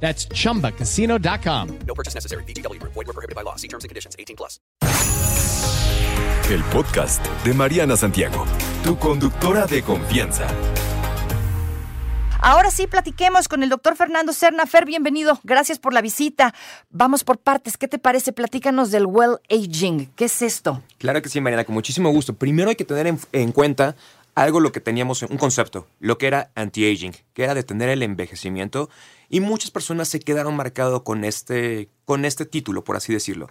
That's chumbacasino.com. No purchase necessary. BGW. Void were prohibited by law. See terms and conditions. 18 plus. El podcast de Mariana Santiago, tu conductora de confianza. Ahora sí, platiquemos con el doctor Fernando Cerna. Fer, bienvenido. Gracias por la visita. Vamos por partes. ¿Qué te parece? Platícanos del well aging. ¿Qué es esto? Claro que sí, Mariana, con muchísimo gusto. Primero hay que tener en, en cuenta algo lo que teníamos, un concepto, lo que era anti-aging, que era detener el envejecimiento. Y muchas personas se quedaron marcados con este, con este título, por así decirlo.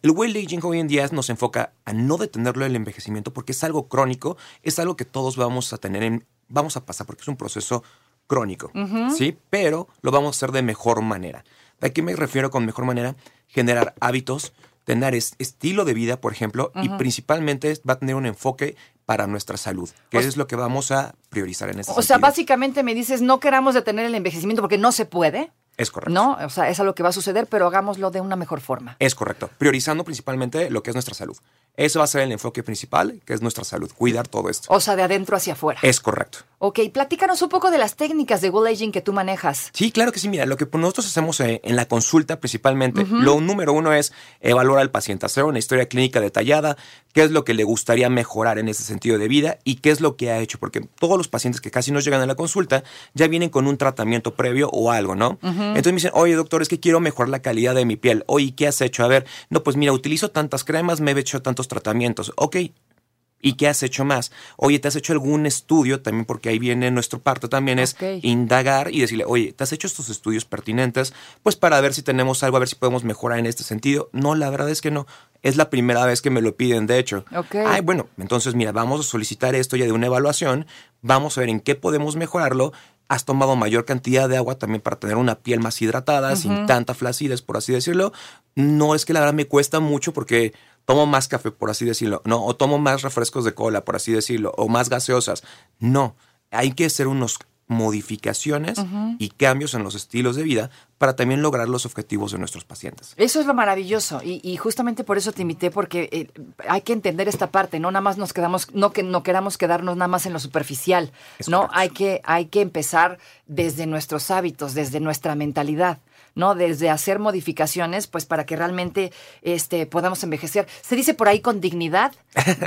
El well aging hoy en día nos enfoca a no detenerlo el envejecimiento porque es algo crónico, es algo que todos vamos a tener en, vamos a pasar porque es un proceso crónico, ¿sí? Pero lo vamos a hacer de mejor manera. ¿A qué me refiero con mejor manera? Generar hábitos, tener es- estilo de vida, por ejemplo, y principalmente va a tener un enfoque para nuestra salud, que es lo que vamos a priorizar en este O sea, sentido. básicamente me dices, no queramos detener el envejecimiento porque no se puede, Es correcto. ¿no? O sea, es algo que va a suceder, pero hagámoslo de una mejor forma. Es correcto. Priorizando principalmente lo que es nuestra salud. Ese va a ser el enfoque principal, que es nuestra salud. Cuidar todo esto. O sea, de adentro hacia afuera. Es correcto. Ok, platícanos un poco de las técnicas de well aging que tú manejas. Sí, claro que sí. Mira, lo que nosotros hacemos eh, en la consulta principalmente, lo número uno es evaluar al paciente, hacer una historia clínica detallada, qué es lo que le gustaría mejorar en ese sentido de vida y qué es lo que ha hecho, porque todos los pacientes que casi nos llegan a la consulta ya vienen con un tratamiento previo o algo, ¿no? Entonces me dicen, oye doctor, es que quiero mejorar la calidad de mi piel. Oye, ¿qué has hecho? A ver, no, pues mira, utilizo tantas cremas, me he hecho tantos tratamientos. Ok, ¿Y qué has hecho más? Oye, ¿te has hecho algún estudio? También porque ahí viene nuestro parte también es indagar y decirle, oye, ¿te has hecho estos estudios pertinentes? Pues para ver si tenemos algo, a ver si podemos mejorar en este sentido. No, la verdad es que no. Es la primera vez que me lo piden, de hecho. Ok. Ay, bueno, entonces mira, vamos a solicitar esto ya de una evaluación, vamos a ver en qué podemos mejorarlo. Has tomado mayor cantidad de agua también para tener una piel más hidratada, sin tanta flacidez, por así decirlo. No es que la verdad me cuesta mucho porque tomo más café, por así decirlo, no, o tomo más refrescos de cola, por así decirlo, o más gaseosas. No, hay que hacer unos modificaciones y cambios en los estilos de vida para también lograr los objetivos de nuestros pacientes. Eso es lo maravilloso y, y justamente por eso te invité porque eh, hay que entender esta parte, no nada más nos quedamos, no que no queramos quedarnos nada más en lo superficial, Es no correcto. hay que hay que empezar desde nuestros hábitos, desde nuestra mentalidad. ¿No? Desde hacer modificaciones, pues para que realmente este, podamos envejecer. Se dice por ahí con dignidad.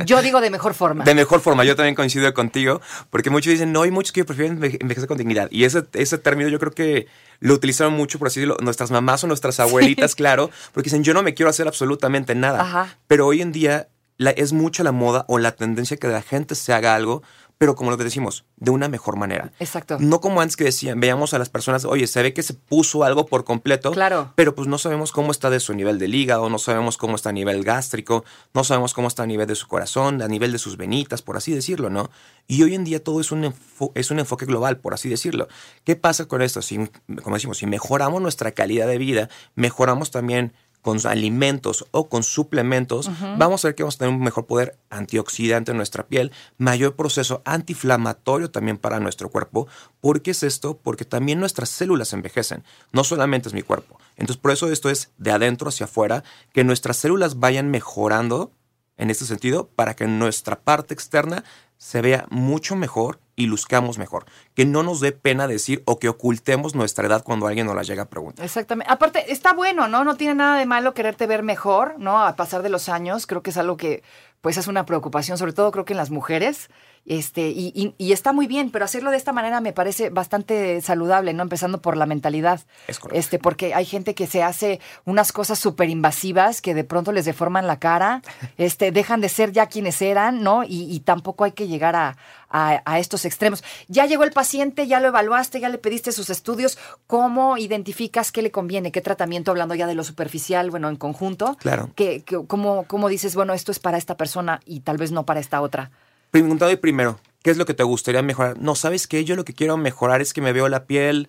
Yo digo de mejor forma. De mejor forma, yo también coincido contigo, porque muchos dicen, no, hay muchos que prefieren enve- envejecer con dignidad. Y ese, ese término yo creo que lo utilizaron mucho, por así decirlo, nuestras mamás o nuestras abuelitas, claro, porque dicen, yo no me quiero hacer absolutamente nada. Ajá. Pero hoy en día la- es mucha la moda o la tendencia que la gente se haga algo, pero como lo que decimos, de una mejor manera. Exacto. No como antes que decían, veíamos a las personas, oye, se ve que se puso algo por completo, Claro. pero pues no sabemos cómo está de su nivel del hígado, no sabemos cómo está a nivel gástrico, no sabemos cómo está a nivel de su corazón, a nivel de sus venitas, por así decirlo, ¿no? Y hoy en día todo es un, es un enfoque global, por así decirlo. ¿Qué pasa con esto? Si, como decimos, si mejoramos nuestra calidad de vida, mejoramos también con alimentos o con suplementos, vamos a ver que vamos a tener un mejor poder antioxidante en nuestra piel, mayor proceso antiinflamatorio también para nuestro cuerpo. ¿Por qué es esto? Porque también nuestras células envejecen, no solamente es mi cuerpo. Entonces, por eso esto es de adentro hacia afuera, que nuestras células vayan mejorando en este sentido para que nuestra parte externa se vea mucho mejor y luzcamos mejor. Que no nos dé pena decir o que ocultemos nuestra edad cuando alguien nos la llega a preguntar. Exactamente. Aparte, está bueno, ¿no? No tiene nada de malo quererte ver mejor, ¿no? A pasar de los años. Creo que es algo que, pues, es una preocupación, sobre todo creo que en las mujeres. Este, y, y- y está muy bien, pero hacerlo de esta manera me parece bastante saludable, ¿no? Empezando por la mentalidad. Es correcto. Este, porque hay gente que se hace unas cosas súper invasivas que de pronto les deforman la cara, este, dejan de ser ya quienes eran, ¿no? Y, y tampoco hay que llegar a, a- a estos extremos. Ya llegó el paciente, ya lo evaluaste, ya le pediste sus estudios. ¿Cómo identificas qué le conviene? ¿Qué tratamiento, hablando ya de lo superficial, bueno, en conjunto? Claro. ¿Qué, qué- cómo, ¿Cómo dices, bueno, esto es para esta persona y tal vez no para esta otra? Preguntado primero, ¿qué es lo que te gustaría mejorar? No, ¿sabes qué? Yo lo que quiero mejorar es que me veo la piel,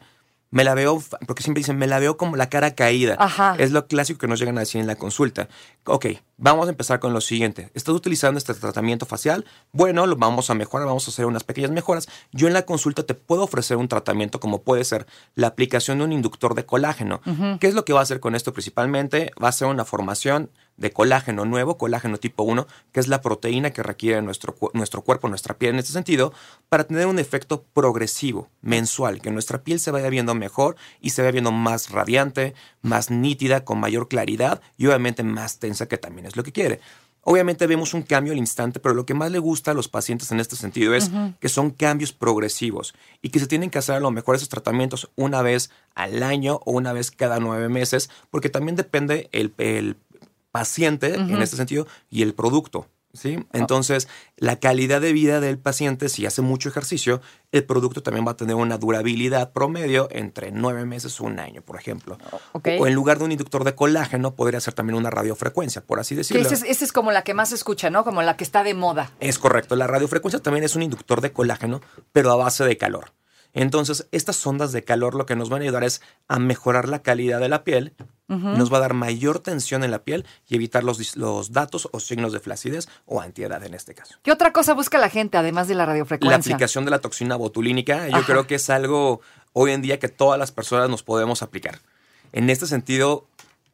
me la veo, porque siempre dicen, me la veo como la cara caída. Ajá. Es lo clásico que nos llegan a decir en la consulta. Ok, Vamos a empezar con lo siguiente. ¿Estás utilizando este tratamiento facial? Bueno, lo vamos a mejorar, vamos a hacer unas pequeñas mejoras. Yo en la consulta te puedo ofrecer un tratamiento como puede ser la aplicación de un inductor de colágeno. ¿Qué es lo que va a hacer con esto principalmente? Va a ser una formación de colágeno nuevo, colágeno tipo 1, que es la proteína que requiere nuestro, nuestro cuerpo, nuestra piel en este sentido, para tener un efecto progresivo, mensual, que nuestra piel se vaya viendo mejor y se vaya viendo más radiante, más nítida, con mayor claridad y obviamente más tensa, que también es lo que quiere. Obviamente vemos un cambio al instante, pero lo que más le gusta a los pacientes en este sentido es que son cambios progresivos y que se tienen que hacer a lo mejor esos tratamientos una vez al año o una vez cada nueve meses, porque también depende el, el paciente en este sentido y el producto. ¿Sí? Entonces, la calidad de vida del paciente, si hace mucho ejercicio, el producto también va a tener una durabilidad promedio entre nueve meses o un año, por ejemplo. ok. O en lugar de un inductor de colágeno, podría ser también una radiofrecuencia, por así decirlo. esa es, esa es como la que más se escucha, ¿no? Como la que está de moda. Es correcto, la radiofrecuencia también es un inductor de colágeno, pero a base de calor. Entonces, estas ondas de calor lo que nos van a ayudar es a mejorar la calidad de la piel, nos va a dar mayor tensión en la piel y evitar los, los datos o signos de flacidez o antiedad en este caso. ¿Qué otra cosa busca la gente además de la La radiofrecuencia? aplicación de la toxina botulínica, yo Ajá. creo que es algo hoy en día que todas las personas nos podemos aplicar. En este sentido,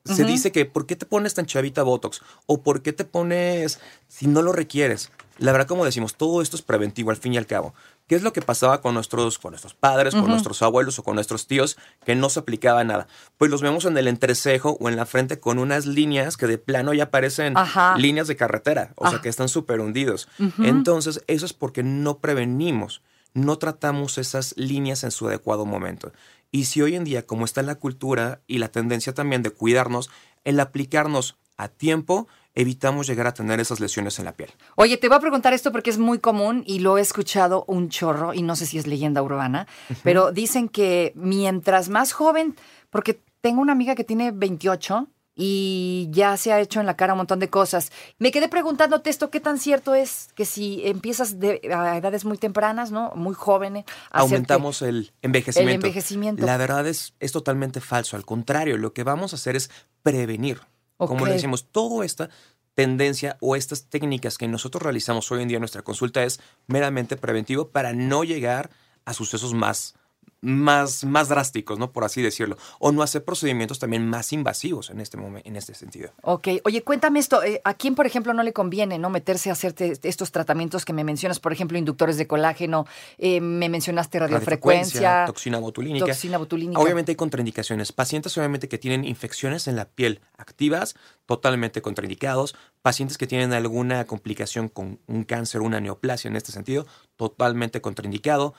se dice que ¿por qué te pones tan chavita Botox? ¿O por qué te pones si no lo requieres? La verdad, como decimos, todo esto es preventivo al fin y al cabo. ¿Qué es lo que pasaba con nuestros, con nuestros padres, con nuestros abuelos o con nuestros tíos que no se aplicaba nada? Pues los vemos en el entrecejo o en la frente con unas líneas que de plano ya parecen Ajá. líneas de carretera, o sea Ah. que están súper hundidos. Entonces, eso es porque no prevenimos, no tratamos esas líneas en su adecuado momento. Y si hoy en día, como está la cultura y la tendencia también de cuidarnos, el aplicarnos a tiempo, evitamos llegar a tener esas lesiones en la piel. Oye, te voy a preguntar esto porque es muy común y lo he escuchado un chorro y no sé si es leyenda urbana, pero dicen que mientras más joven, porque tengo una amiga que tiene 28 y ya se ha hecho en la cara un montón de cosas. Me quedé preguntándote esto, ¿qué tan cierto es que si empiezas de, a edades muy tempranas, ¿no? Muy jóvenes, aumentamos el envejecimiento. El envejecimiento. La verdad es, es totalmente falso. Al contrario, lo que vamos a hacer es prevenir. Como le decimos, toda esta tendencia o estas técnicas que nosotros realizamos hoy en día en nuestra consulta es meramente preventivo para no llegar a sucesos más, más, más drásticos, ¿no? Por así decirlo. O no hacer procedimientos también más invasivos en este momento, en este sentido. Ok, oye, cuéntame esto. eh, ¿A quién, por ejemplo, no le conviene no meterse a hacerte estos tratamientos que me mencionas? Por ejemplo, inductores de colágeno, eh, me mencionaste radiofrecuencia, toxina botulínica. toxina botulínica. Obviamente hay contraindicaciones. Pacientes obviamente que tienen infecciones en la piel activas, totalmente contraindicados. Pacientes que tienen alguna complicación con un cáncer, una neoplasia en este sentido, totalmente contraindicado.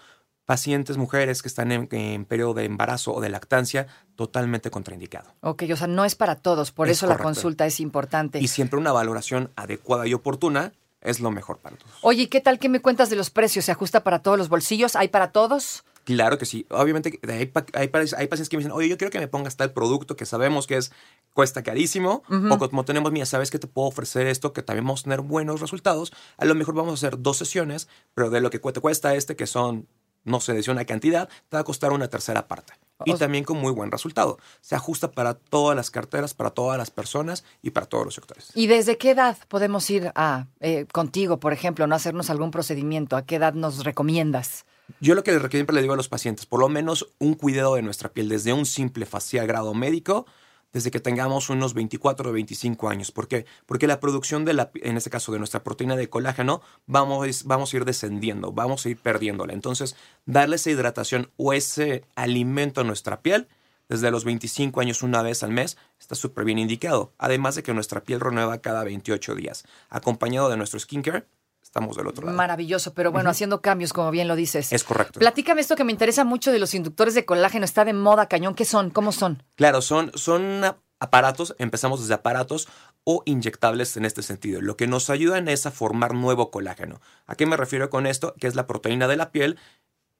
Pacientes, mujeres que están en, en periodo de embarazo o de lactancia, totalmente contraindicado. Ok, o sea, no es para todos, por Es eso la consulta es importante. Y siempre una valoración adecuada y oportuna es lo mejor para todos. Oye, ¿y ¿qué tal que me cuentas de los precios? ¿Se ajusta para todos los bolsillos? ¿Hay para todos? Claro que sí. Obviamente hay, pa- hay, pa- hay pacientes que me dicen, oye, yo quiero que me pongas tal producto que sabemos que es cuesta carísimo. O como tenemos, mira, sabes que te puedo ofrecer esto, que también vamos a tener buenos resultados. A lo mejor vamos a hacer dos sesiones, pero de lo que te cuesta este, que son, no sé, decía una cantidad, te va a costar una tercera parte. Y O- también con muy buen resultado. Se ajusta para todas las carteras, para todas las personas y para todos los sectores. ¿Y desde qué edad podemos ir a eh, contigo, por ejemplo, no hacernos algún procedimiento? ¿A qué edad nos recomiendas? Yo lo que siempre le digo a los pacientes, por lo menos un cuidado de nuestra piel, desde un simple facial grado médico, desde que tengamos unos 24 o 25 años. ¿Por qué? Porque la producción de la, en este caso de nuestra proteína de colágeno, vamos, vamos a ir descendiendo, vamos a ir perdiéndola. Entonces, darle esa hidratación o ese alimento a nuestra piel desde los 25 años una vez al mes está súper bien indicado. Además de que nuestra piel renueva cada 28 días. Acompañado de nuestro skincare, estamos del otro lado. Maravilloso, pero bueno, haciendo cambios, como bien lo dices. Es correcto. Platícame esto que me interesa mucho de los inductores de colágeno. Está de moda, cañón. ¿Qué son? ¿Cómo son? Claro, son, son aparatos, empezamos desde aparatos o inyectables en este sentido. Lo que nos ayudan es a formar nuevo colágeno. ¿A qué me refiero con esto? Que es la proteína de la piel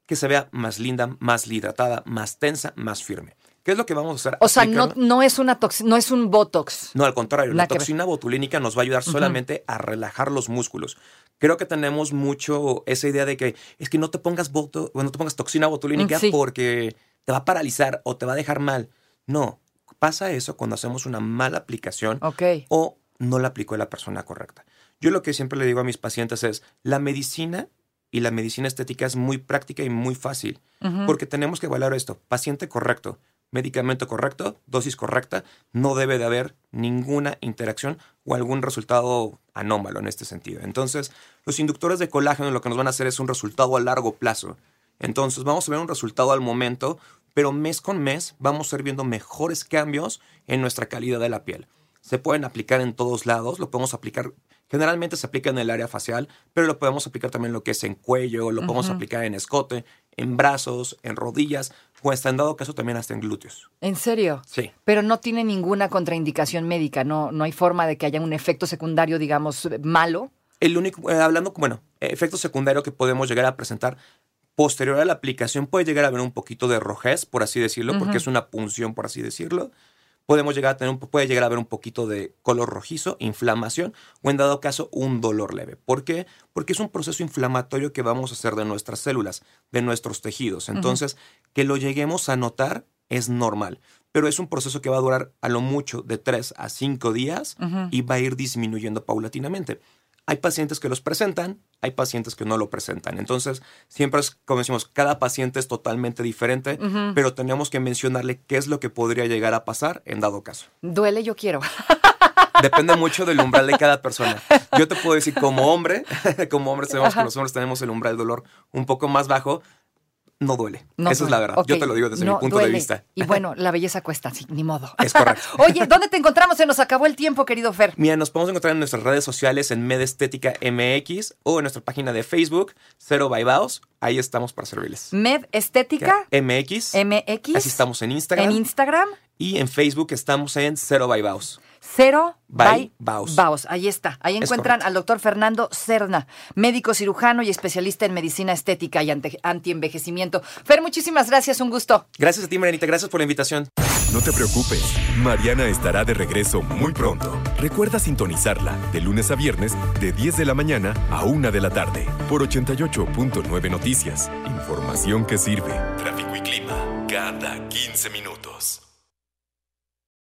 que se vea más linda, más hidratada, más tensa, más firme. ¿Qué es lo que vamos a hacer? O sea, no, es una no es un botox. no, al contrario, la ver. toxina botulínica nos va a ayudar solamente a relajar los músculos. Creo que tenemos mucho esa idea de que es que no te pongas boto, no te pongas toxina botulínica sí. porque te va a paralizar o te va a dejar mal. No, pasa eso cuando hacemos una mala aplicación o no la aplicó la persona correcta. Yo lo que siempre le digo a mis pacientes es, la medicina y la medicina estética es muy práctica y muy fácil, porque tenemos que evaluar esto, paciente correcto, medicamento correcto, dosis correcta, no debe de haber ninguna interacción o algún resultado anómalo en este sentido. Entonces, los inductores de colágeno lo que nos van a hacer es un resultado a largo plazo. Entonces, vamos a ver un resultado al momento, pero mes con mes vamos a ir viendo mejores cambios en nuestra calidad de la piel. Se pueden aplicar en todos lados, lo podemos aplicar, generalmente se aplica en el área facial, pero lo podemos aplicar también lo que es en cuello, lo podemos aplicar en escote, en brazos, en rodillas, o hasta en dado caso también hasta en glúteos. ¿En serio? Sí. Pero no tiene ninguna contraindicación médica, no, no hay forma de que haya un efecto secundario, digamos, malo. El único, eh, hablando, bueno, efecto secundario que podemos llegar a presentar posterior a la aplicación puede llegar a haber un poquito de rojez, por así decirlo, porque es una punción, por así decirlo. Podemos llegar a tener un, puede llegar a haber un poquito de color rojizo, inflamación o en dado caso un dolor leve. ¿Por qué? Porque es un proceso inflamatorio que vamos a hacer de nuestras células, de nuestros tejidos. Entonces, que lo lleguemos a notar es normal, pero es un proceso que va a durar a lo mucho de 3 a 5 días y va a ir disminuyendo paulatinamente. Hay pacientes que los presentan, hay pacientes que no lo presentan. Entonces, siempre es, como decimos, cada paciente es totalmente diferente, pero tenemos que mencionarle qué es lo que podría llegar a pasar en dado caso. Duele, yo quiero. Depende mucho del umbral de cada persona. Yo te puedo decir, como hombre, como hombre sabemos que los hombres tenemos el umbral del dolor un poco más bajo, no duele. No Esa es la verdad. Yo te lo digo desde no mi punto de vista. Y bueno, la belleza cuesta, sí, ni modo. Es correcto. Oye, ¿dónde te encontramos? Se nos acabó el tiempo, querido Fer. Mira, nos podemos encontrar en nuestras redes sociales en Medestética MX o en nuestra página de Facebook, Cero Baibaos. Ahí estamos para servirles. Med Estética MX. MX. Así estamos en Instagram. En Instagram. y en Facebook estamos en Cero Baibaos. Cero By. Baos. Ahí está. Ahí Es encuentran correcto. al doctor Fernando Cerna, médico cirujano y especialista en medicina estética y antienvejecimiento. Fer, muchísimas gracias, un gusto. Gracias a ti, Marianita. Gracias por la invitación. No te preocupes, Mariana estará de regreso muy pronto. Recuerda sintonizarla de lunes a viernes de 10 de la mañana a 1 de la tarde por 88.9 Noticias. Información que sirve. Tráfico y clima cada 15 minutos.